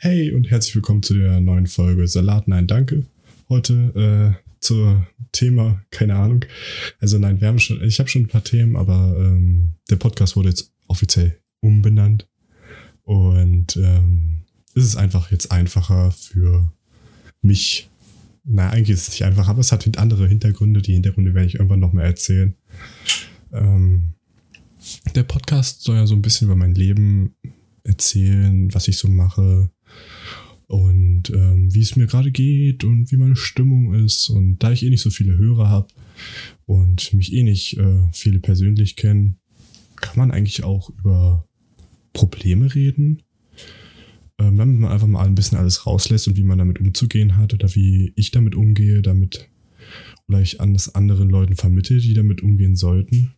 Hey und herzlich willkommen zu der neuen Folge Salat, nein, danke. Heute äh, zum Thema, keine Ahnung. Also nein, wir haben schon, ich habe schon ein paar Themen, aber ähm, der Podcast wurde jetzt offiziell umbenannt. Und ähm, es ist einfach jetzt einfacher für mich. Na, eigentlich ist es nicht einfach, aber es hat andere Hintergründe. Die Hintergründe werde ich irgendwann noch mal erzählen. Ähm, der Podcast soll ja so ein bisschen über mein Leben erzählen, was ich so mache, und ähm, wie es mir gerade geht und wie meine Stimmung ist. Und da ich eh nicht so viele Hörer habe und mich eh nicht äh, viele persönlich kennen, kann man eigentlich auch über Probleme reden. Ähm, damit man einfach mal ein bisschen alles rauslässt und wie man damit umzugehen hat oder wie ich damit umgehe, damit vielleicht an das anderen Leuten vermittelt, die damit umgehen sollten.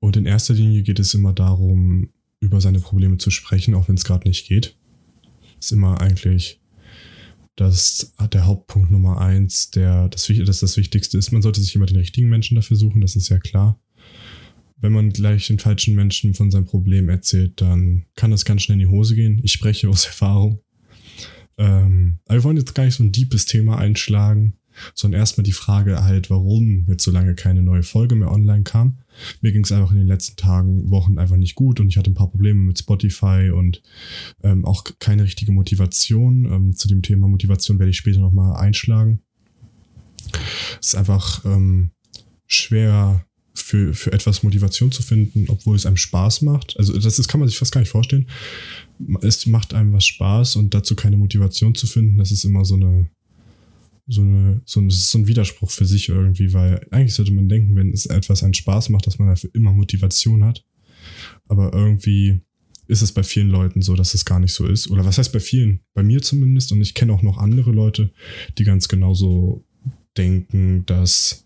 Und in erster Linie geht es immer darum, über seine Probleme zu sprechen, auch wenn es gerade nicht geht ist immer eigentlich das der Hauptpunkt Nummer eins, der das, das das Wichtigste ist. Man sollte sich immer den richtigen Menschen dafür suchen, das ist ja klar. Wenn man gleich den falschen Menschen von seinem Problem erzählt, dann kann das ganz schnell in die Hose gehen. Ich spreche aus Erfahrung. Ähm, aber wir wollen jetzt gar nicht so ein deepes Thema einschlagen, sondern erstmal die Frage halt, warum jetzt so lange keine neue Folge mehr online kam. Mir ging es einfach in den letzten Tagen, Wochen einfach nicht gut und ich hatte ein paar Probleme mit Spotify und ähm, auch keine richtige Motivation. Ähm, zu dem Thema Motivation werde ich später nochmal einschlagen. Es ist einfach ähm, schwer für, für etwas Motivation zu finden, obwohl es einem Spaß macht. Also das ist, kann man sich fast gar nicht vorstellen. Es macht einem was Spaß und dazu keine Motivation zu finden, das ist immer so eine so, eine, so, ein, so ein Widerspruch für sich irgendwie, weil eigentlich sollte man denken, wenn es etwas einen Spaß macht, dass man dafür immer Motivation hat. Aber irgendwie ist es bei vielen Leuten so, dass es gar nicht so ist. Oder was heißt bei vielen? Bei mir zumindest. Und ich kenne auch noch andere Leute, die ganz genauso denken, dass.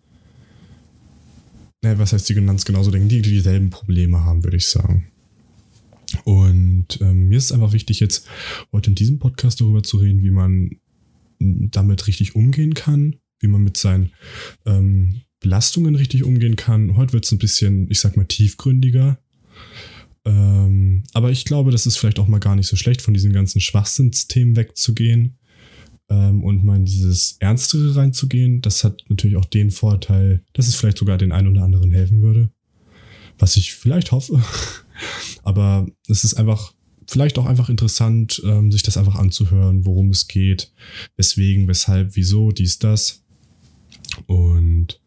Naja, was heißt die ganz genauso denken? Die, die dieselben Probleme haben, würde ich sagen. Und ähm, mir ist einfach wichtig, jetzt heute in diesem Podcast darüber zu reden, wie man damit richtig umgehen kann, wie man mit seinen ähm, Belastungen richtig umgehen kann. Heute wird es ein bisschen, ich sag mal, tiefgründiger. Ähm, aber ich glaube, das ist vielleicht auch mal gar nicht so schlecht, von diesen ganzen Schwachsinnsthemen wegzugehen ähm, und mal in dieses Ernstere reinzugehen. Das hat natürlich auch den Vorteil, dass es vielleicht sogar den einen oder anderen helfen würde. Was ich vielleicht hoffe. aber es ist einfach vielleicht auch einfach interessant, ähm, sich das einfach anzuhören, worum es geht, weswegen, weshalb, wieso, dies, das. Und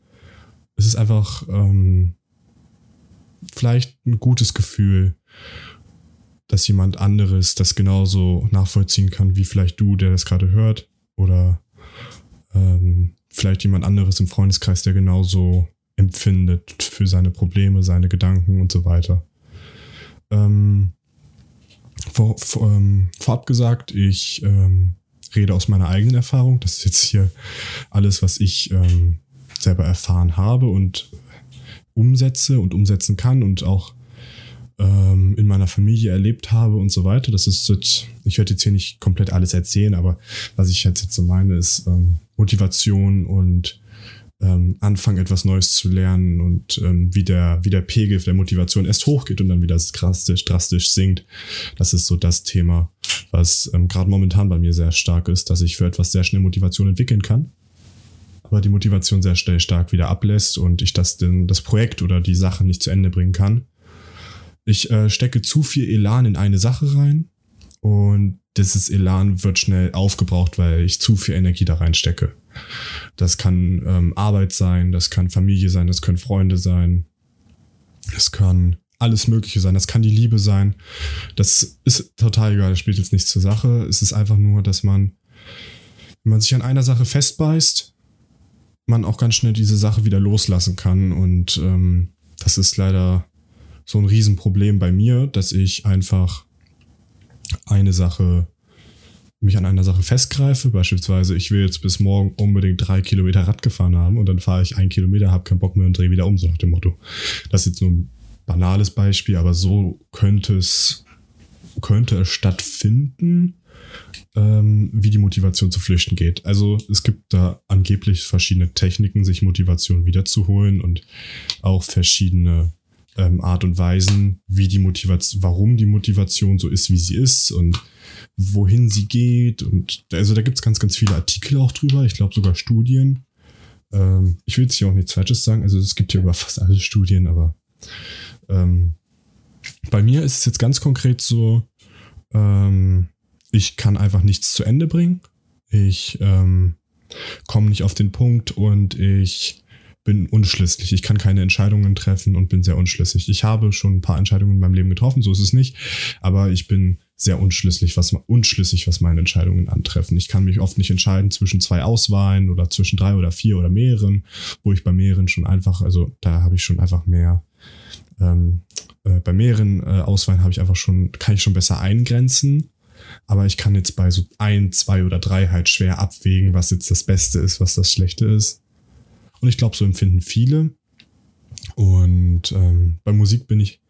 es ist einfach ähm, vielleicht ein gutes Gefühl, dass jemand anderes das genauso nachvollziehen kann, wie vielleicht du, der das gerade hört, oder ähm, vielleicht jemand anderes im Freundeskreis, der genauso empfindet für seine Probleme, seine Gedanken und so weiter. Ähm, vor, vor, ähm, vorab gesagt, ich ähm, rede aus meiner eigenen Erfahrung. Das ist jetzt hier alles, was ich ähm, selber erfahren habe und umsetze und umsetzen kann und auch ähm, in meiner Familie erlebt habe und so weiter. Das ist jetzt, ich werde jetzt hier nicht komplett alles erzählen, aber was ich jetzt, jetzt so meine, ist ähm, Motivation und ähm, anfangen, etwas Neues zu lernen und ähm, wie, der, wie der Pegel der Motivation erst hochgeht und dann wieder drastisch, drastisch sinkt. Das ist so das Thema, was ähm, gerade momentan bei mir sehr stark ist, dass ich für etwas sehr schnell Motivation entwickeln kann, aber die Motivation sehr schnell stark wieder ablässt und ich das, denn, das Projekt oder die Sache nicht zu Ende bringen kann. Ich äh, stecke zu viel Elan in eine Sache rein und dieses Elan wird schnell aufgebraucht, weil ich zu viel Energie da reinstecke. Das kann ähm, Arbeit sein, das kann Familie sein, das können Freunde sein, das kann alles Mögliche sein, das kann die Liebe sein. Das ist total egal, das spielt jetzt nichts zur Sache. Es ist einfach nur, dass man, wenn man sich an einer Sache festbeißt, man auch ganz schnell diese Sache wieder loslassen kann. Und ähm, das ist leider so ein Riesenproblem bei mir, dass ich einfach eine Sache mich an einer Sache festgreife, beispielsweise ich will jetzt bis morgen unbedingt drei Kilometer Rad gefahren haben und dann fahre ich ein Kilometer, habe keinen Bock mehr und drehe wieder um, so nach dem Motto. Das ist jetzt nur ein banales Beispiel, aber so könnte es, könnte es stattfinden, ähm, wie die Motivation zu flüchten geht. Also es gibt da angeblich verschiedene Techniken, sich Motivation wiederzuholen und auch verschiedene ähm, Art und Weisen, wie die Motivation, warum die Motivation so ist, wie sie ist und wohin sie geht. Und also da gibt es ganz, ganz viele Artikel auch drüber. Ich glaube sogar Studien. Ähm, ich will jetzt hier auch nichts Falsches sagen. Also es gibt hier über fast alle Studien, aber ähm, bei mir ist es jetzt ganz konkret so, ähm, ich kann einfach nichts zu Ende bringen. Ich ähm, komme nicht auf den Punkt und ich bin unschlüssig. Ich kann keine Entscheidungen treffen und bin sehr unschlüssig. Ich habe schon ein paar Entscheidungen in meinem Leben getroffen, so ist es nicht. Aber ich bin sehr unschlüssig, was, unschlüssig, was meine Entscheidungen antreffen. Ich kann mich oft nicht entscheiden zwischen zwei Auswahlen oder zwischen drei oder vier oder mehreren, wo ich bei mehreren schon einfach, also da habe ich schon einfach mehr, ähm, äh, bei mehreren äh, Auswahlen habe ich einfach schon, kann ich schon besser eingrenzen. Aber ich kann jetzt bei so ein, zwei oder drei halt schwer abwägen, was jetzt das Beste ist, was das Schlechte ist. Und ich glaube, so empfinden viele. Und ähm, bei Musik bin ich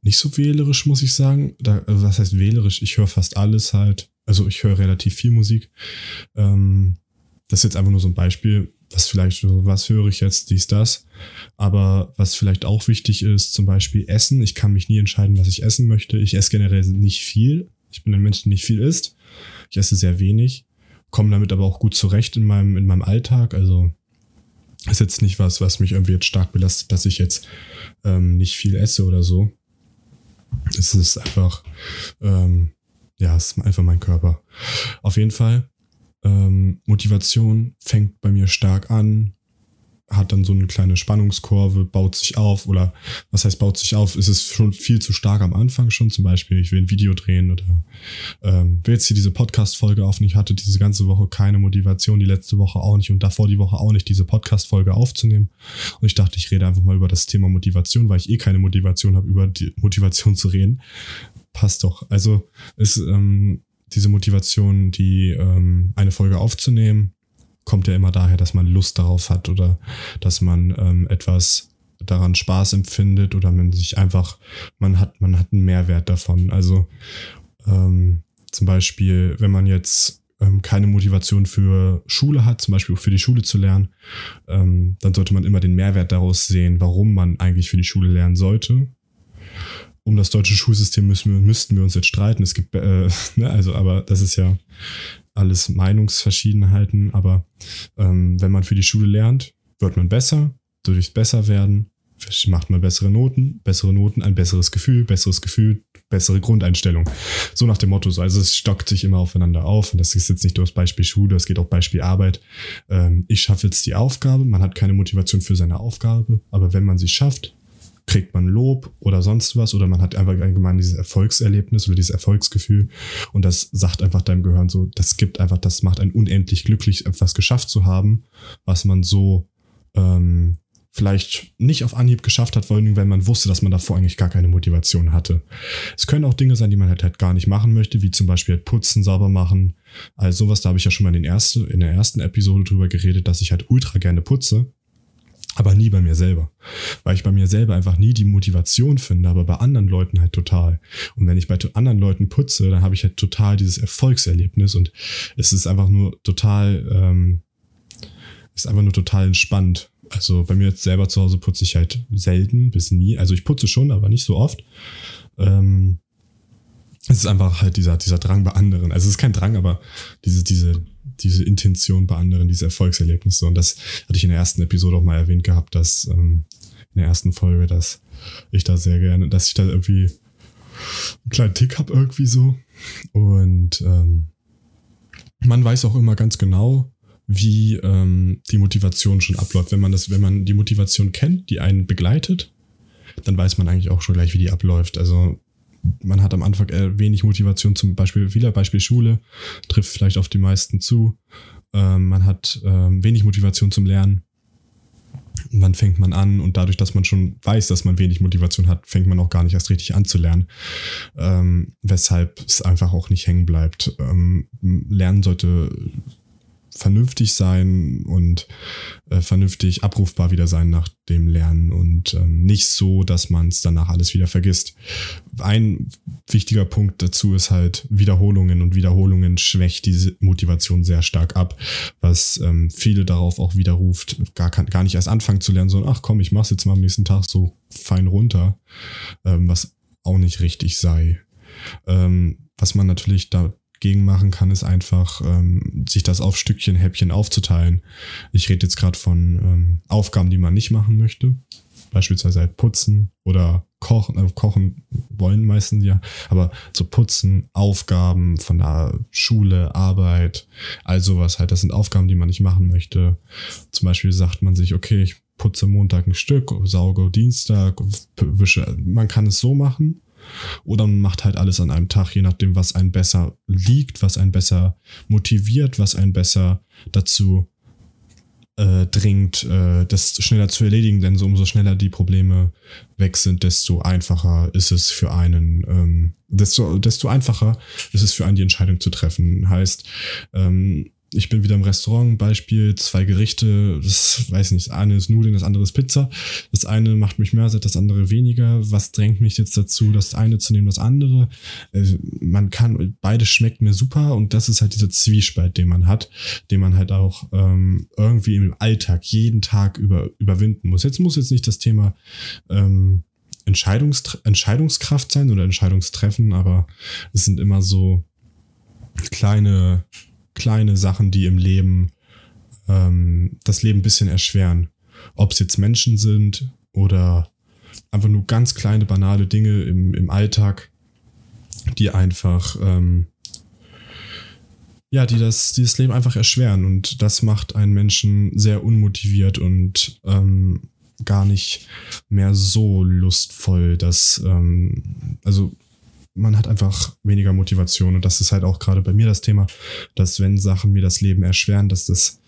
nicht so wählerisch, muss ich sagen. Da, also was heißt wählerisch? Ich höre fast alles halt. Also ich höre relativ viel Musik. Ähm, das ist jetzt einfach nur so ein Beispiel, was vielleicht, was höre ich jetzt, dies, das. Aber was vielleicht auch wichtig ist, zum Beispiel Essen. Ich kann mich nie entscheiden, was ich essen möchte. Ich esse generell nicht viel. Ich bin ein Mensch, der nicht viel isst. Ich esse sehr wenig, komme damit aber auch gut zurecht in meinem, in meinem Alltag. Also ist jetzt nicht was, was mich irgendwie jetzt stark belastet, dass ich jetzt ähm, nicht viel esse oder so. Es ist einfach, ähm, ja, es ist einfach mein Körper. Auf jeden Fall, ähm, Motivation fängt bei mir stark an, hat dann so eine kleine Spannungskurve, baut sich auf oder was heißt baut sich auf? Ist es schon viel zu stark am Anfang schon? Zum Beispiel, ich will ein Video drehen oder ähm, will jetzt hier diese Podcast-Folge auf ich hatte diese ganze Woche keine Motivation, die letzte Woche auch nicht und davor die Woche auch nicht, diese Podcast-Folge aufzunehmen. Und ich dachte, ich rede einfach mal über das Thema Motivation, weil ich eh keine Motivation habe, über die Motivation zu reden. Passt doch. Also ist ähm, diese Motivation, die ähm, eine Folge aufzunehmen, kommt ja immer daher, dass man Lust darauf hat oder dass man ähm, etwas daran Spaß empfindet oder man sich einfach, man hat, man hat einen Mehrwert davon. Also ähm, zum Beispiel, wenn man jetzt ähm, keine Motivation für Schule hat, zum Beispiel für die Schule zu lernen, ähm, dann sollte man immer den Mehrwert daraus sehen, warum man eigentlich für die Schule lernen sollte. Um das deutsche Schulsystem müssen wir, müssten wir uns jetzt streiten. Es gibt, äh, ne, also, aber das ist ja alles Meinungsverschiedenheiten, aber ähm, wenn man für die Schule lernt, wird man besser, durchs Besserwerden macht man bessere Noten, bessere Noten, ein besseres Gefühl, besseres Gefühl, bessere Grundeinstellung. So nach dem Motto, so. also es stockt sich immer aufeinander auf und das ist jetzt nicht nur das Beispiel Schule, es geht auch Beispiel Arbeit. Ähm, ich schaffe jetzt die Aufgabe, man hat keine Motivation für seine Aufgabe, aber wenn man sie schafft, kriegt man Lob oder sonst was oder man hat einfach allgemein dieses Erfolgserlebnis oder dieses Erfolgsgefühl und das sagt einfach deinem Gehirn so, das gibt einfach, das macht einen unendlich glücklich, etwas geschafft zu haben, was man so ähm, vielleicht nicht auf Anhieb geschafft hat, vor allem wenn man wusste, dass man davor eigentlich gar keine Motivation hatte. Es können auch Dinge sein, die man halt, halt gar nicht machen möchte, wie zum Beispiel halt putzen, sauber machen. Also sowas, da habe ich ja schon mal in, den ersten, in der ersten Episode drüber geredet, dass ich halt ultra gerne putze aber nie bei mir selber. Weil ich bei mir selber einfach nie die Motivation finde, aber bei anderen Leuten halt total. Und wenn ich bei anderen Leuten putze, dann habe ich halt total dieses Erfolgserlebnis und es ist einfach nur total, ähm, ist einfach nur total entspannt. Also bei mir jetzt selber zu Hause putze ich halt selten bis nie. Also ich putze schon, aber nicht so oft. Ähm, es ist einfach halt dieser, dieser Drang bei anderen. Also es ist kein Drang, aber diese, diese, diese Intention bei anderen, diese Erfolgserlebnisse. Und das hatte ich in der ersten Episode auch mal erwähnt gehabt, dass ähm, in der ersten Folge, dass ich da sehr gerne, dass ich da irgendwie einen kleinen Tick habe irgendwie so. Und ähm, man weiß auch immer ganz genau, wie ähm, die Motivation schon abläuft. Wenn man das, wenn man die Motivation kennt, die einen begleitet, dann weiß man eigentlich auch schon gleich, wie die abläuft. Also man hat am Anfang wenig Motivation, zum Beispiel, wieder Beispiel Schule, trifft vielleicht auf die meisten zu. Ähm, man hat ähm, wenig Motivation zum Lernen. Und dann fängt man an und dadurch, dass man schon weiß, dass man wenig Motivation hat, fängt man auch gar nicht erst richtig an zu lernen. Ähm, weshalb es einfach auch nicht hängen bleibt. Ähm, Lernen sollte vernünftig sein und äh, vernünftig abrufbar wieder sein nach dem Lernen und ähm, nicht so, dass man es danach alles wieder vergisst. Ein wichtiger Punkt dazu ist halt Wiederholungen und Wiederholungen schwächt diese Motivation sehr stark ab, was ähm, viele darauf auch widerruft, gar, gar nicht erst anfangen zu lernen, sondern ach komm, ich mach's jetzt mal am nächsten Tag so fein runter, ähm, was auch nicht richtig sei. Ähm, was man natürlich da dagegen machen kann, ist einfach, ähm, sich das auf Stückchen, Häppchen aufzuteilen. Ich rede jetzt gerade von ähm, Aufgaben, die man nicht machen möchte. Beispielsweise halt putzen oder kochen, äh, kochen wollen meistens ja, aber zu so putzen, Aufgaben von der Schule, Arbeit, all sowas halt, das sind Aufgaben, die man nicht machen möchte. Zum Beispiel sagt man sich, okay, ich putze Montag ein Stück, sauge Dienstag, wische. Man kann es so machen. Oder man macht halt alles an einem Tag, je nachdem, was einen besser liegt, was einen besser motiviert, was einen besser dazu äh, dringt, äh, das schneller zu erledigen, denn so umso schneller die Probleme weg sind, desto einfacher ist es für einen, ähm, desto, desto einfacher ist es für einen, die Entscheidung zu treffen. Heißt, ähm, ich bin wieder im Restaurant, Beispiel, zwei Gerichte, das weiß nicht, das eine ist Nudeln, das andere ist Pizza. Das eine macht mich mehr satt, das andere weniger. Was drängt mich jetzt dazu, das eine zu nehmen, das andere? Äh, man kann, beides schmeckt mir super und das ist halt dieser Zwiespalt, den man hat, den man halt auch ähm, irgendwie im Alltag jeden Tag über, überwinden muss. Jetzt muss jetzt nicht das Thema ähm, Entscheidungs Entscheidungskraft sein oder Entscheidungstreffen, aber es sind immer so kleine kleine Sachen, die im Leben ähm, das Leben ein bisschen erschweren. Ob es jetzt Menschen sind oder einfach nur ganz kleine, banale Dinge im, im Alltag, die einfach, ähm, ja, die das, die das Leben einfach erschweren. Und das macht einen Menschen sehr unmotiviert und ähm, gar nicht mehr so lustvoll, dass, ähm, also man hat einfach weniger Motivation. Und das ist halt auch gerade bei mir das Thema, dass wenn Sachen mir das Leben erschweren, dass das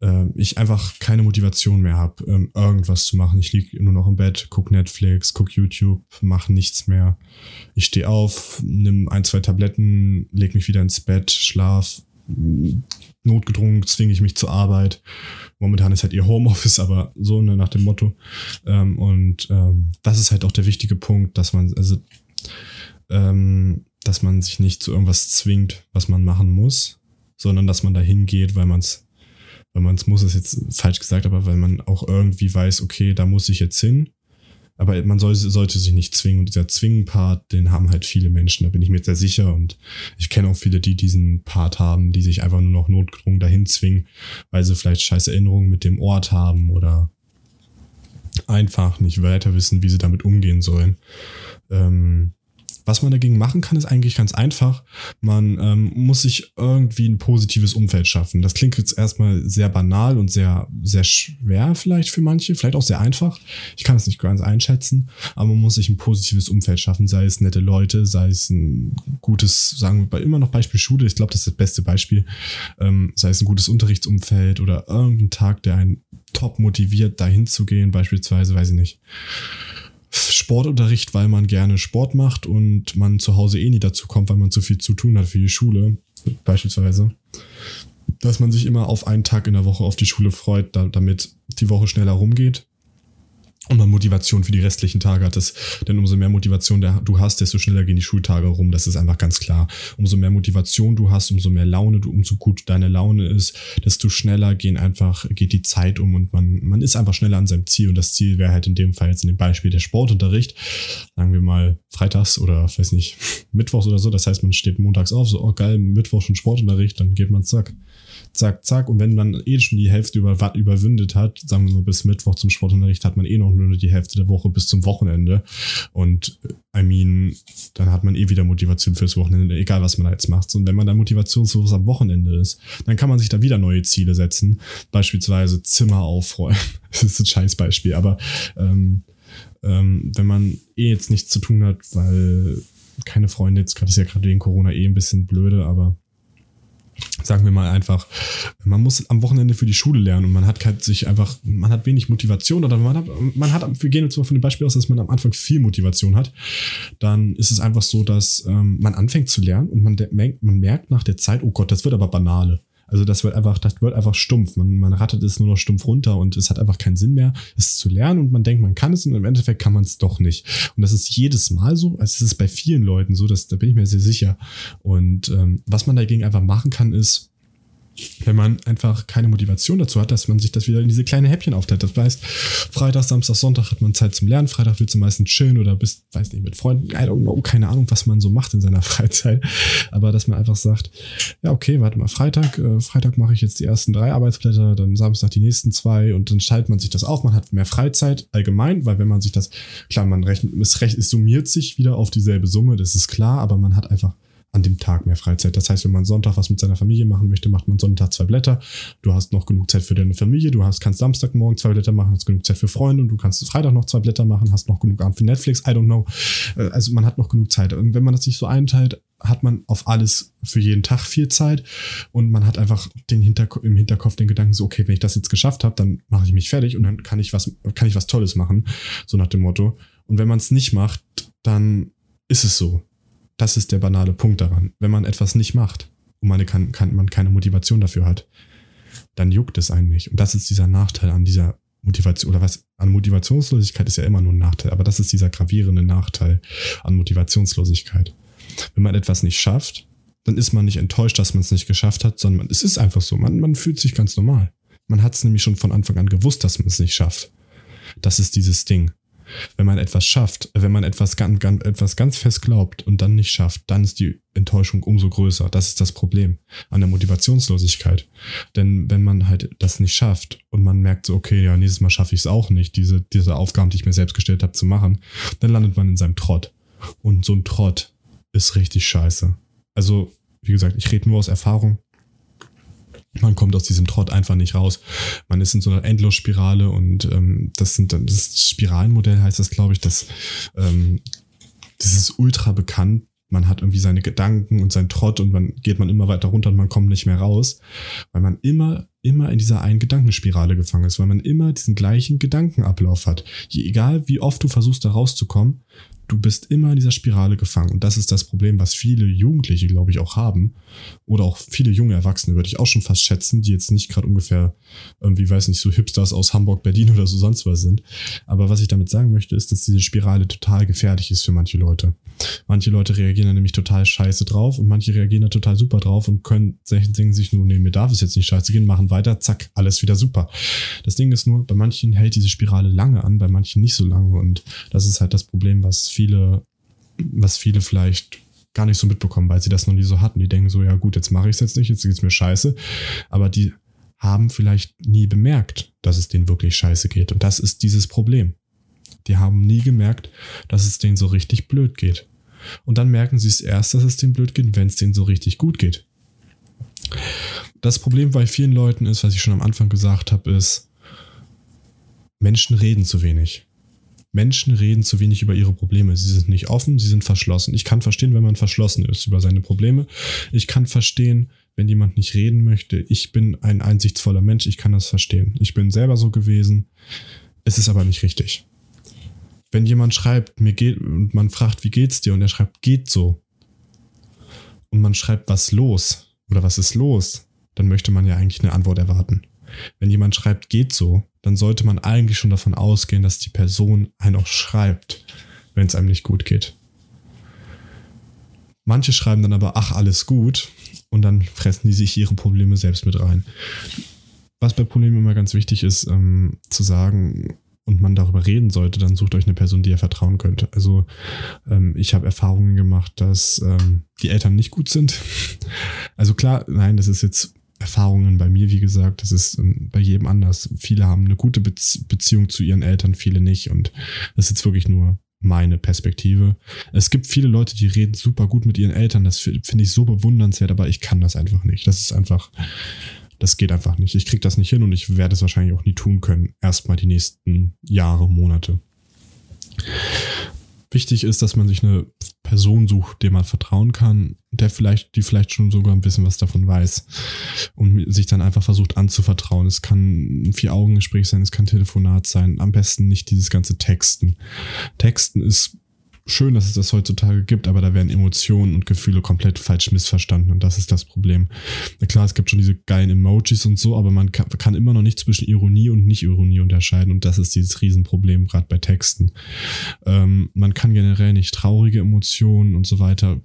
äh, ich einfach keine Motivation mehr habe, ähm, irgendwas zu machen. Ich liege nur noch im Bett, gucke Netflix, gucke YouTube, mache nichts mehr. Ich stehe auf, nimm ein, zwei Tabletten, leg mich wieder ins Bett, schlaf. Notgedrungen zwinge ich mich zur Arbeit. Momentan ist halt ihr Homeoffice, aber so ne, nach dem Motto. Ähm, und ähm, das ist halt auch der wichtige Punkt, dass man, also ähm, dass man sich nicht zu irgendwas zwingt, was man machen muss, sondern dass man da hingeht, weil man es, weil man es muss, ist jetzt falsch gesagt, aber weil man auch irgendwie weiß, okay, da muss ich jetzt hin. Aber man soll, sollte sich nicht zwingen. Und dieser Zwingen-Part, den haben halt viele Menschen, da bin ich mir sehr sicher. Und ich kenne auch viele, die diesen Part haben, die sich einfach nur noch notgedrungen dahin zwingen, weil sie vielleicht scheiß Erinnerungen mit dem Ort haben oder einfach nicht weiter wissen, wie sie damit umgehen sollen. Ähm, was man dagegen machen kann, ist eigentlich ganz einfach. Man ähm, muss sich irgendwie ein positives Umfeld schaffen. Das klingt jetzt erstmal sehr banal und sehr, sehr schwer vielleicht für manche, vielleicht auch sehr einfach. Ich kann es nicht ganz einschätzen, aber man muss sich ein positives Umfeld schaffen, sei es nette Leute, sei es ein gutes, sagen wir immer noch Beispiel Schule, ich glaube, das ist das beste Beispiel, ähm, sei es ein gutes Unterrichtsumfeld oder irgendein Tag, der einen top motiviert, dahin zu gehen, beispielsweise, weiß ich nicht Sportunterricht, weil man gerne Sport macht und man zu Hause eh nie dazu kommt, weil man zu viel zu tun hat für die Schule, beispielsweise. Dass man sich immer auf einen Tag in der Woche auf die Schule freut, damit die Woche schneller rumgeht und man Motivation für die restlichen Tage hat. Das, denn umso mehr Motivation du hast, desto schneller gehen die Schultage rum. Das ist einfach ganz klar. Umso mehr Motivation du hast, umso mehr Laune du, umso gut deine Laune ist, desto schneller gehen einfach, geht die Zeit um und man, man ist einfach schneller an seinem Ziel. Und das Ziel wäre halt in dem Fall jetzt in dem Beispiel der Sportunterricht. Sagen wir mal freitags oder weiß nicht, mittwochs oder so. Das heißt, man steht montags auf, so, oh geil, Mittwoch schon Sportunterricht, dann geht man zack zack, zack. Und wenn man eh schon die Hälfte über, überwindet hat, sagen wir mal bis Mittwoch zum Sportunterricht, hat man eh noch nur die Hälfte der Woche bis zum Wochenende. Und I mean, dann hat man eh wieder Motivation fürs Wochenende, egal was man da jetzt macht. Und wenn man dann motivationslos am Wochenende ist, dann kann man sich da wieder neue Ziele setzen. Beispielsweise Zimmer aufräumen. Das ist ein scheiß Beispiel, aber ähm, ähm, wenn man eh jetzt nichts zu tun hat, weil keine Freunde, jetzt gerade ist ja gerade wegen Corona eh ein bisschen blöde, aber sagen wir mal einfach, man muss am Wochenende für die Schule lernen und man hat halt sich einfach, man hat wenig Motivation oder man hat, man hat, wir gehen jetzt mal von dem Beispiel aus, dass man am Anfang viel Motivation hat, dann ist es einfach so, dass ähm, man anfängt zu lernen und man, man merkt nach der Zeit, oh Gott, das wird aber banale. Also das wird einfach, das wird einfach stumpf. Man, man rattet es nur noch stumpf runter und es hat einfach keinen Sinn mehr, es zu lernen und man denkt, man kann es und im Endeffekt kann man es doch nicht. Und das ist jedes Mal so, also es ist bei vielen Leuten so, dass, da bin ich mir sehr sicher. Und ähm, was man dagegen einfach machen kann, ist, wenn man einfach keine Motivation dazu hat, dass man sich das wieder in diese kleine Häppchen aufteilt. Das heißt, Freitag, Samstag, Sonntag hat man Zeit zum Lernen. Freitag willst du meistens chillen oder bist, weiß nicht, mit Freunden. Know, keine Ahnung, was man so macht in seiner Freizeit. Aber dass man einfach sagt, ja, okay, warte mal, Freitag, äh, Freitag mache ich jetzt die ersten drei Arbeitsblätter, dann Samstag die nächsten zwei und dann schaltet man sich das auf. Man hat mehr Freizeit allgemein, weil wenn man sich das, klar, man rechnet, es, es summiert sich wieder auf dieselbe Summe, das ist klar, aber man hat einfach an dem Tag mehr Freizeit. Das heißt, wenn man Sonntag was mit seiner Familie machen möchte, macht man Sonntag zwei Blätter. Du hast noch genug Zeit für deine Familie. Du hast, kannst Samstagmorgen zwei Blätter machen, hast genug Zeit für Freunde und du kannst Freitag noch zwei Blätter machen, hast noch genug Abend für Netflix. I don't know. Äh, also man hat noch genug Zeit. Und wenn man das nicht so einteilt, hat man auf alles für jeden Tag viel Zeit und man hat einfach den Hinterk im Hinterkopf den Gedanken so, okay, wenn ich das jetzt geschafft habe, dann mache ich mich fertig und dann kann ich was, kann ich was Tolles machen, so nach dem Motto. Und wenn man es nicht macht, dann ist es so. Das ist der banale Punkt daran. Wenn man etwas nicht macht und man, kann, kann, man keine Motivation dafür hat, dann juckt es einen nicht. Und das ist dieser Nachteil an dieser Motivation, oder was, an Motivationslosigkeit ist ja immer nur ein Nachteil, aber das ist dieser gravierende Nachteil an Motivationslosigkeit. Wenn man etwas nicht schafft, dann ist man nicht enttäuscht, dass man es nicht geschafft hat, sondern es ist einfach so. Man, man fühlt sich ganz normal. Man hat es nämlich schon von Anfang an gewusst, dass man es nicht schafft. Das ist dieses Ding. Wenn man etwas schafft, wenn man etwas ganz, ganz, etwas ganz fest glaubt und dann nicht schafft, dann ist die Enttäuschung umso größer. Das ist das Problem an der Motivationslosigkeit. Denn wenn man halt das nicht schafft und man merkt so, okay, ja, nächstes Mal schaffe ich es auch nicht, diese, diese Aufgaben, die ich mir selbst gestellt habe, zu machen, dann landet man in seinem Trott. Und so ein Trott ist richtig scheiße. Also, wie gesagt, ich rede nur aus Erfahrung man kommt aus diesem Trott einfach nicht raus. Man ist in so einer Endlosspirale und ähm, das sind dann das Spiralenmodell heißt das, glaube ich, das, ähm, das ist ultra bekannt. Man hat irgendwie seine Gedanken und sein Trott und man geht man immer weiter runter und man kommt nicht mehr raus, weil man immer, immer in dieser einen Gedankenspirale gefangen ist, weil man immer diesen gleichen Gedankenablauf hat. Je, egal wie oft du versuchst da rauszukommen, du bist immer in dieser Spirale gefangen. Und das ist das Problem, was viele Jugendliche, glaube ich, auch haben. Oder auch viele junge Erwachsene, würde ich auch schon fast schätzen, die jetzt nicht gerade ungefähr irgendwie, weiß nicht, so Hipsters aus Hamburg, Berlin oder so sonst was sind. Aber was ich damit sagen möchte, ist, dass diese Spirale total gefährlich ist für manche Leute. Manche Leute reagieren da nämlich total scheiße drauf und manche reagieren da total super drauf und können denken sich nur, nee, mir darf es jetzt nicht scheiße gehen, machen weiter, zack, alles wieder super. Das Ding ist nur, bei manchen hält diese Spirale lange an, bei manchen nicht so lange und das ist halt das Problem, was viele, was viele vielleicht gar nicht so mitbekommen, weil sie das noch nie so hatten. Die denken so, ja gut, jetzt mache ich es jetzt nicht, jetzt geht es mir scheiße. Aber die haben vielleicht nie bemerkt, dass es denen wirklich scheiße geht. Und das ist dieses Problem. Die haben nie gemerkt, dass es denen so richtig blöd geht. Und dann merken sie es erst, dass es denen blöd geht, wenn es denen so richtig gut geht. Das Problem bei vielen Leuten ist, was ich schon am Anfang gesagt habe, ist, Menschen reden zu wenig. Menschen reden zu wenig über ihre Probleme. Sie sind nicht offen, sie sind verschlossen. Ich kann verstehen, wenn man verschlossen ist über seine Probleme. Ich kann verstehen, wenn jemand nicht reden möchte. Ich bin ein einsichtsvoller Mensch, ich kann das verstehen. Ich bin selber so gewesen. Es ist aber nicht richtig. Wenn jemand schreibt, mir geht, und man fragt, wie geht's dir? Und er schreibt, geht so. Und man schreibt, was los? Oder was ist los? Dann möchte man ja eigentlich eine Antwort erwarten. Wenn jemand schreibt, geht so, dann sollte man eigentlich schon davon ausgehen, dass die Person einen auch schreibt, wenn es einem nicht gut geht. Manche schreiben dann aber, ach, alles gut, und dann fressen die sich ihre Probleme selbst mit rein. Was bei Problemen immer ganz wichtig ist, ähm, zu sagen, und man darüber reden sollte, dann sucht euch eine Person, die ihr vertrauen könnt. Also ähm, ich habe Erfahrungen gemacht, dass ähm, die Eltern nicht gut sind. Also klar, nein, das ist jetzt Erfahrungen bei mir, wie gesagt, das ist ähm, bei jedem anders. Viele haben eine gute Beziehung zu ihren Eltern, viele nicht. Und das ist jetzt wirklich nur meine Perspektive. Es gibt viele Leute, die reden super gut mit ihren Eltern. Das finde ich so bewundernswert, aber ich kann das einfach nicht. Das ist einfach, das geht einfach nicht. Ich kriege das nicht hin und ich werde es wahrscheinlich auch nie tun können. Erstmal die nächsten Jahre, Monate. Wichtig ist, dass man sich eine Person sucht, der man vertrauen kann, der vielleicht, die vielleicht schon sogar ein bisschen was davon weiß und sich dann einfach versucht anzuvertrauen. Es kann ein Vier-Augen-Gespräch sein, es kann Telefonat sein. Am besten nicht dieses ganze Texten. Texten ist schön, dass es das heutzutage gibt, aber da werden Emotionen und Gefühle komplett falsch missverstanden und das ist das Problem. Na klar, es gibt schon diese geilen Emojis und so, aber man kann, immer noch nicht zwischen Ironie und Nicht-Ironie unterscheiden und das ist dieses Riesenproblem gerade bei Texten. Ähm, man kann generell nicht traurige Emotionen und so weiter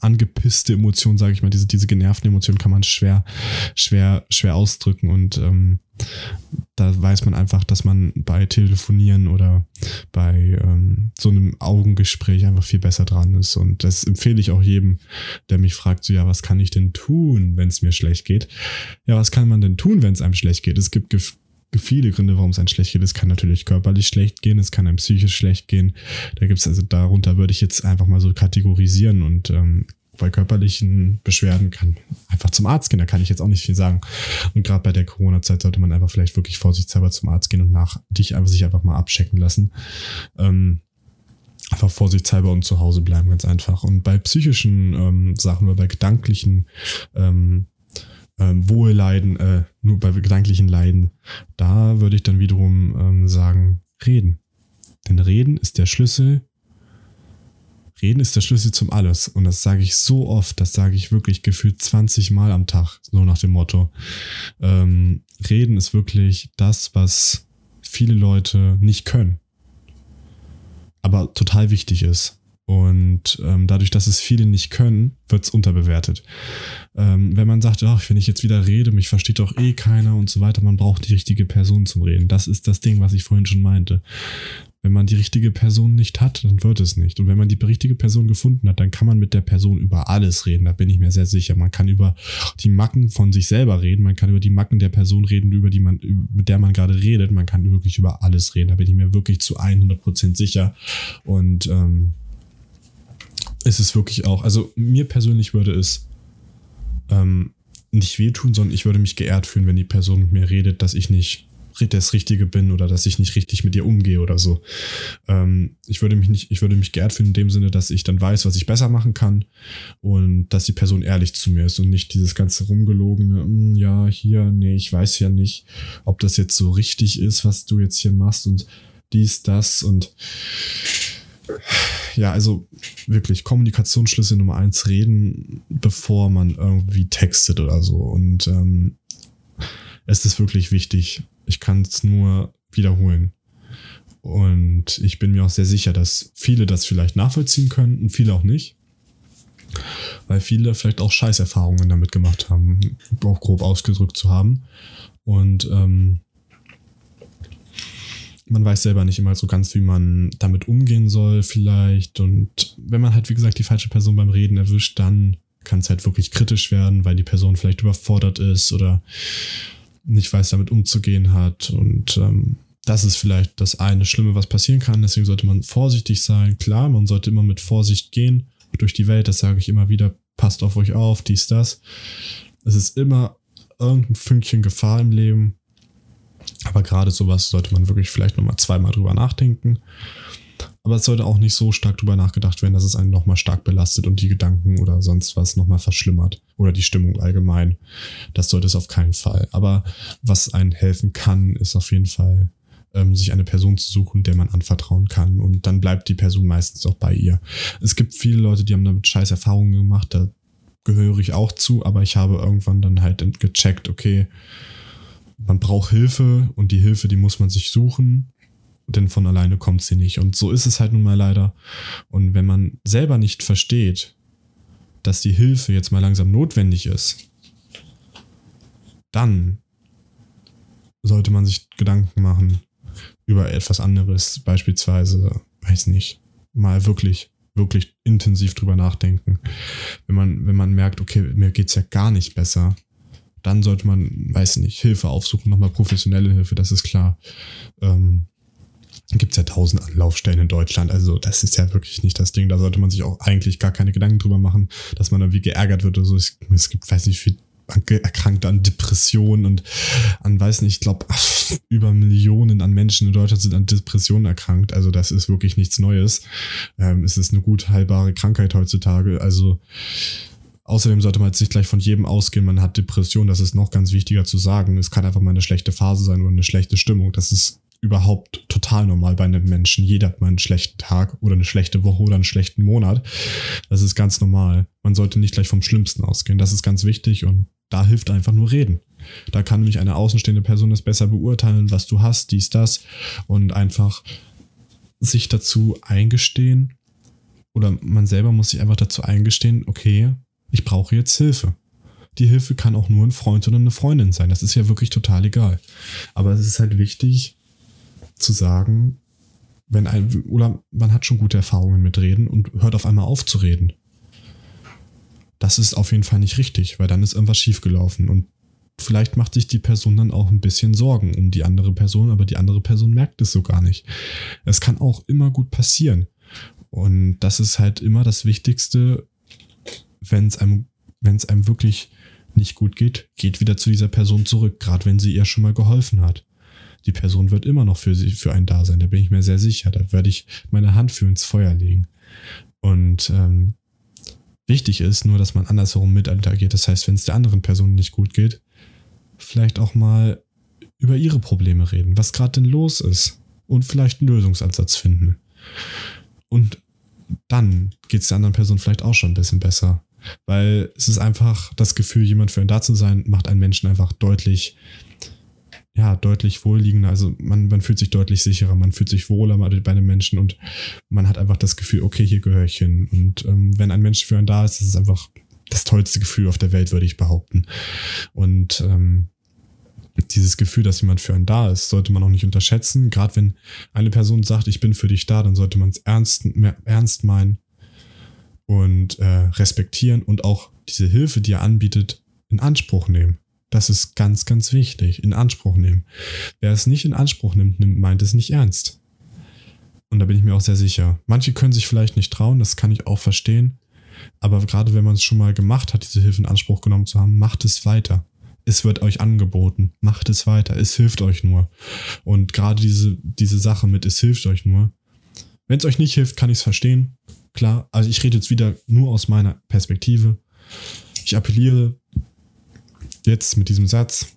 angepisste Emotionen, sage ich mal, diese, diese genervten Emotionen kann man schwer, schwer, schwer ausdrücken und ähm, da weiß man einfach, dass man bei Telefonieren oder bei ähm, so einem Augengespräch einfach viel besser dran ist. Und das empfehle ich auch jedem, der mich fragt, so ja, was kann ich denn tun, wenn es mir schlecht geht? Ja, was kann man denn tun, wenn es einem schlecht geht? Es gibt viele Gründe, warum es einem schlecht geht. Es kann natürlich körperlich schlecht gehen, es kann einem psychisch schlecht gehen. Da gibt es also darunter würde ich jetzt einfach mal so kategorisieren und ähm, bei körperlichen Beschwerden kann einfach zum Arzt gehen. Da kann ich jetzt auch nicht viel sagen. Und gerade bei der Corona-Zeit sollte man einfach vielleicht wirklich vorsichtshalber zum Arzt gehen und nach dich einfach sich einfach mal abchecken lassen. Ähm, einfach vorsichtshalber und zu Hause bleiben, ganz einfach. Und bei psychischen ähm, Sachen oder bei gedanklichen ähm, ähm, Wohlleiden, äh, nur bei gedanklichen Leiden, da würde ich dann wiederum ähm, sagen, reden. Denn reden ist der Schlüssel Reden ist der Schlüssel zum Alles. Und das sage ich so oft, das sage ich wirklich gefühlt 20 Mal am Tag, so nach dem Motto. Ähm, Reden ist wirklich das, was viele Leute nicht können. Aber total wichtig ist. Und ähm, dadurch, dass es viele nicht können, wird es unterbewertet. Ähm, wenn man sagt, ach, wenn ich jetzt wieder rede, mich versteht doch eh keiner und so weiter, man braucht die richtige Person zum Reden. Das ist das Ding, was ich vorhin schon meinte. Wenn man die richtige Person nicht hat, dann wird es nicht. Und wenn man die richtige Person gefunden hat, dann kann man mit der Person über alles reden. Da bin ich mir sehr sicher. Man kann über die Macken von sich selber reden. Man kann über die Macken der Person reden, über die man, mit der man gerade redet. Man kann wirklich über alles reden. Da bin ich mir wirklich zu 100% sicher. Und ähm, es ist wirklich auch, also mir persönlich würde es ähm, nicht wehtun, sondern ich würde mich geehrt fühlen, wenn die Person mit mir redet, dass ich nicht das Richtige bin oder dass ich nicht richtig mit ihr umgehe oder so. Ähm, ich würde mich nicht, ich würde mich geehrt finden in dem Sinne, dass ich dann weiß, was ich besser machen kann und dass die Person ehrlich zu mir ist und nicht dieses ganze rumgelogene, hm, ja, hier, nee, ich weiß ja nicht, ob das jetzt so richtig ist, was du jetzt hier machst und dies, das und ja, also wirklich Kommunikationsschlüssel Nummer eins, reden, bevor man irgendwie textet oder so. Und ähm, es ist wirklich wichtig, ich kann es nur wiederholen. Und ich bin mir auch sehr sicher, dass viele das vielleicht nachvollziehen können und viele auch nicht. Weil viele vielleicht auch Scheißerfahrungen damit gemacht haben, auch grob ausgedrückt zu haben. Und ähm, man weiß selber nicht immer so ganz, wie man damit umgehen soll, vielleicht. Und wenn man halt, wie gesagt, die falsche Person beim Reden erwischt, dann kann es halt wirklich kritisch werden, weil die Person vielleicht überfordert ist oder nicht weiß, damit umzugehen hat. Und ähm, das ist vielleicht das eine Schlimme, was passieren kann. Deswegen sollte man vorsichtig sein. Klar, man sollte immer mit Vorsicht gehen durch die Welt. Das sage ich immer wieder. Passt auf euch auf, dies, das. Es ist immer irgendein Fünkchen Gefahr im Leben. Aber gerade sowas sollte man wirklich vielleicht nochmal zweimal drüber nachdenken. Aber es sollte auch nicht so stark drüber nachgedacht werden, dass es einen nochmal stark belastet und die Gedanken oder sonst was nochmal verschlimmert. Oder die Stimmung allgemein. Das sollte es auf keinen Fall. Aber was einen helfen kann, ist auf jeden Fall, ähm, sich eine Person zu suchen, der man anvertrauen kann. Und dann bleibt die Person meistens auch bei ihr. Es gibt viele Leute, die haben damit scheiß Erfahrungen gemacht. Da gehöre ich auch zu. Aber ich habe irgendwann dann halt gecheckt, okay, man braucht Hilfe und die Hilfe, die muss man sich suchen denn von alleine kommt sie nicht. Und so ist es halt nun mal leider. Und wenn man selber nicht versteht, dass die Hilfe jetzt mal langsam notwendig ist, dann sollte man sich Gedanken machen über etwas anderes, beispielsweise, weiß nicht, mal wirklich, wirklich intensiv drüber nachdenken. Wenn man, wenn man merkt, okay, mir geht's ja gar nicht besser, dann sollte man, weiß nicht, Hilfe aufsuchen, nochmal professionelle Hilfe, das ist klar. Ähm, gibt es ja tausend Anlaufstellen in Deutschland. Also das ist ja wirklich nicht das Ding. Da sollte man sich auch eigentlich gar keine Gedanken drüber machen, dass man irgendwie geärgert wird oder so. Es, es gibt, weiß nicht, viel Erkrankte an Depressionen und an, weiß nicht, ich glaube, über Millionen an Menschen in Deutschland sind an Depressionen erkrankt. Also das ist wirklich nichts Neues. Ähm, es ist eine gut heilbare Krankheit heutzutage. Also Außerdem sollte man jetzt nicht gleich von jedem ausgehen, man hat Depression, das ist noch ganz wichtiger zu sagen. Es kann einfach mal eine schlechte Phase sein oder eine schlechte Stimmung. Das ist überhaupt total normal bei einem Menschen. Jeder hat mal einen schlechten Tag oder eine schlechte Woche oder einen schlechten Monat. Das ist ganz normal. Man sollte nicht gleich vom Schlimmsten ausgehen. Das ist ganz wichtig und da hilft einfach nur reden. Da kann nämlich eine außenstehende Person das besser beurteilen, was du hast, dies, das und einfach sich dazu eingestehen, oder man selber muss sich einfach dazu eingestehen, okay, ich brauche jetzt Hilfe. Die Hilfe kann auch nur ein Freund oder eine Freundin sein. Das ist ja wirklich total egal. Aber es ist halt wichtig zu sagen, wenn ein, oder man hat schon gute Erfahrungen mit Reden und hört auf einmal auf zu reden. Das ist auf jeden Fall nicht richtig, weil dann ist irgendwas schiefgelaufen und vielleicht macht sich die Person dann auch ein bisschen Sorgen um die andere Person, aber die andere Person merkt es so gar nicht. Es kann auch immer gut passieren. Und das ist halt immer das Wichtigste, wenn es einem, wenn es einem wirklich nicht gut geht, geht wieder zu dieser Person zurück, gerade wenn sie ihr schon mal geholfen hat. Die Person wird immer noch für sie, für einen da sein, da bin ich mir sehr sicher. Da werde ich meine Hand für ins Feuer legen. Und ähm, wichtig ist nur, dass man andersherum mit agiert. Das heißt, wenn es der anderen Person nicht gut geht, vielleicht auch mal über ihre Probleme reden, was gerade denn los ist und vielleicht einen Lösungsansatz finden. Und dann geht es der anderen Person vielleicht auch schon ein bisschen besser. Weil es ist einfach das Gefühl, jemand für einen da zu sein, macht einen Menschen einfach deutlich, ja, deutlich wohlliegender. Also man, man fühlt sich deutlich sicherer, man fühlt sich wohler bei einem Menschen und man hat einfach das Gefühl, okay, hier gehöre ich hin. Und ähm, wenn ein Mensch für einen da ist, das ist einfach das tollste Gefühl auf der Welt, würde ich behaupten. Und ähm, dieses Gefühl, dass jemand für einen da ist, sollte man auch nicht unterschätzen. Gerade wenn eine Person sagt, ich bin für dich da, dann sollte man es ernst, ernst meinen und äh, respektieren und auch diese Hilfe, die er anbietet, in Anspruch nehmen. Das ist ganz, ganz wichtig. In Anspruch nehmen. Wer es nicht in Anspruch nimmt, nimmt meint es nicht ernst. Und da bin ich mir auch sehr sicher. Manche können sich vielleicht nicht trauen, das kann ich auch verstehen. Aber gerade wenn man es schon mal gemacht hat, diese Hilfe in Anspruch genommen zu haben, macht es weiter es wird euch angeboten. Macht es weiter. Es hilft euch nur. Und gerade diese, diese Sache mit es hilft euch nur. Wenn es euch nicht hilft, kann ich es verstehen. Klar, also ich rede jetzt wieder nur aus meiner Perspektive. Ich appelliere jetzt mit diesem Satz.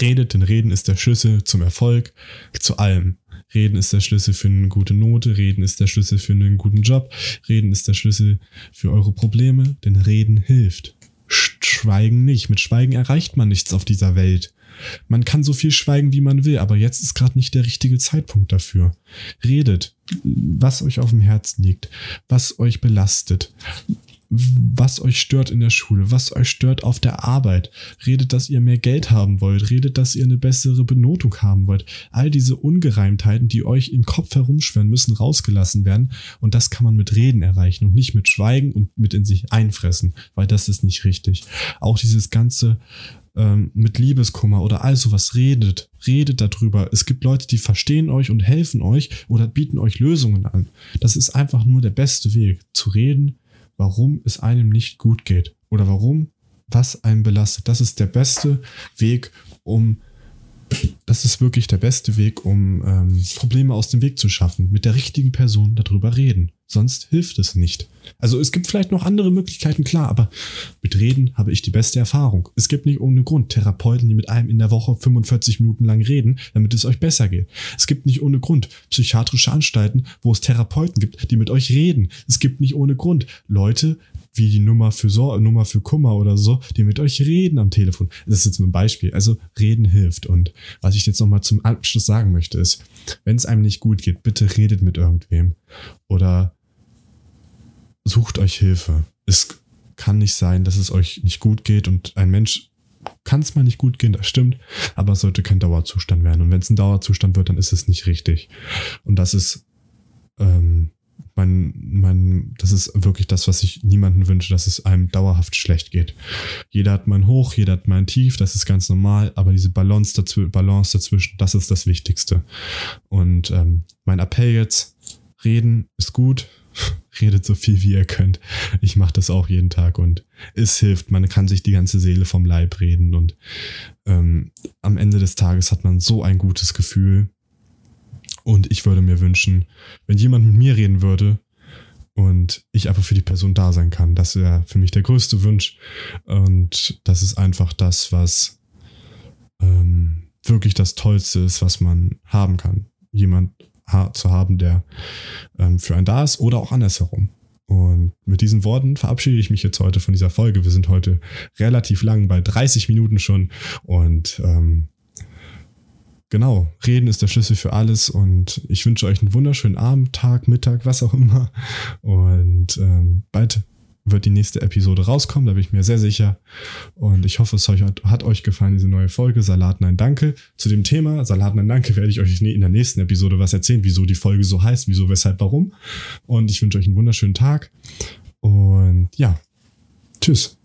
Redet, denn Reden ist der Schlüssel zum Erfolg, zu allem. Reden ist der Schlüssel für eine gute Note, Reden ist der Schlüssel für einen guten Job, Reden ist der Schlüssel für eure Probleme, denn Reden hilft. Schweigen nicht. Mit Schweigen erreicht man nichts auf dieser Welt. Man kann so viel schweigen, wie man will, aber jetzt ist gerade nicht der richtige Zeitpunkt dafür. Redet, was euch auf dem Herzen liegt, was euch belastet was euch stört in der Schule, was euch stört auf der Arbeit. Redet, dass ihr mehr Geld haben wollt, redet, dass ihr eine bessere Benotung haben wollt. All diese Ungereimtheiten, die euch im Kopf herumschwirren, müssen rausgelassen werden. Und das kann man mit Reden erreichen und nicht mit Schweigen und mit in sich einfressen, weil das ist nicht richtig. Auch dieses ganze ähm, mit Liebeskummer oder all sowas redet, redet darüber. Es gibt Leute, die verstehen euch und helfen euch oder bieten euch Lösungen an. Das ist einfach nur der beste Weg, zu reden, warum es einem nicht gut geht oder warum was einen belastet. Das ist der beste Weg, um das ist wirklich der beste Weg, um ähm, Probleme aus dem Weg zu schaffen. Mit der richtigen Person darüber reden. Sonst hilft es nicht. Also es gibt vielleicht noch andere Möglichkeiten, klar, aber mit Reden habe ich die beste Erfahrung. Es gibt nicht ohne Grund Therapeuten, die mit einem in der Woche 45 Minuten lang reden, damit es euch besser geht. Es gibt nicht ohne Grund psychiatrische Anstalten, wo es Therapeuten gibt, die mit euch reden. Es gibt nicht ohne Grund Leute, wie die Nummer für Sor Nummer für Kummer oder so, die mit euch reden am Telefon. Das ist jetzt ein Beispiel. Also reden hilft. Und was ich jetzt nochmal zum Abschluss sagen möchte, ist, wenn es einem nicht gut geht, bitte redet mit irgendwem. Oder sucht euch Hilfe. Es kann nicht sein, dass es euch nicht gut geht und ein Mensch kann es mal nicht gut gehen, das stimmt, aber es sollte kein Dauerzustand werden. Und wenn es ein Dauerzustand wird, dann ist es nicht richtig. Und das ist ähm, mein, mein, das ist wirklich das, was ich niemandem wünsche, dass es einem dauerhaft schlecht geht. Jeder hat mein Hoch, jeder hat mein Tief, das ist ganz normal, aber diese Balance, dazw Balance dazwischen, das ist das Wichtigste. Und ähm, mein Appell jetzt, reden ist gut, redet so viel wie ihr könnt. Ich mache das auch jeden Tag und es hilft. Man kann sich die ganze Seele vom Leib reden und ähm, am Ende des Tages hat man so ein gutes Gefühl und ich würde mir wünschen, wenn jemand mit mir reden würde und ich einfach für die Person da sein kann. Das wäre für mich der größte Wunsch. Und das ist einfach das, was ähm, wirklich das Tollste ist, was man haben kann. Jemand ha zu haben, der ähm, für einen da ist oder auch andersherum. Und mit diesen Worten verabschiede ich mich jetzt heute von dieser Folge. Wir sind heute relativ lang, bei 30 Minuten schon. Und ähm, genau, reden ist der Schlüssel für alles und ich wünsche euch einen wunderschönen Abend, Tag, Mittag, was auch immer. Und ähm, bald wird die nächste Episode rauskommen, da bin ich mir sehr sicher. Und ich hoffe, es hat, hat euch gefallen, diese neue Folge. Salat, nein, danke. Zu dem Thema Salat, nein, danke werde ich euch in der nächsten Episode was erzählen, wieso die Folge so heißt, wieso, weshalb, warum. Und ich wünsche euch einen wunderschönen Tag. Und ja, tschüss.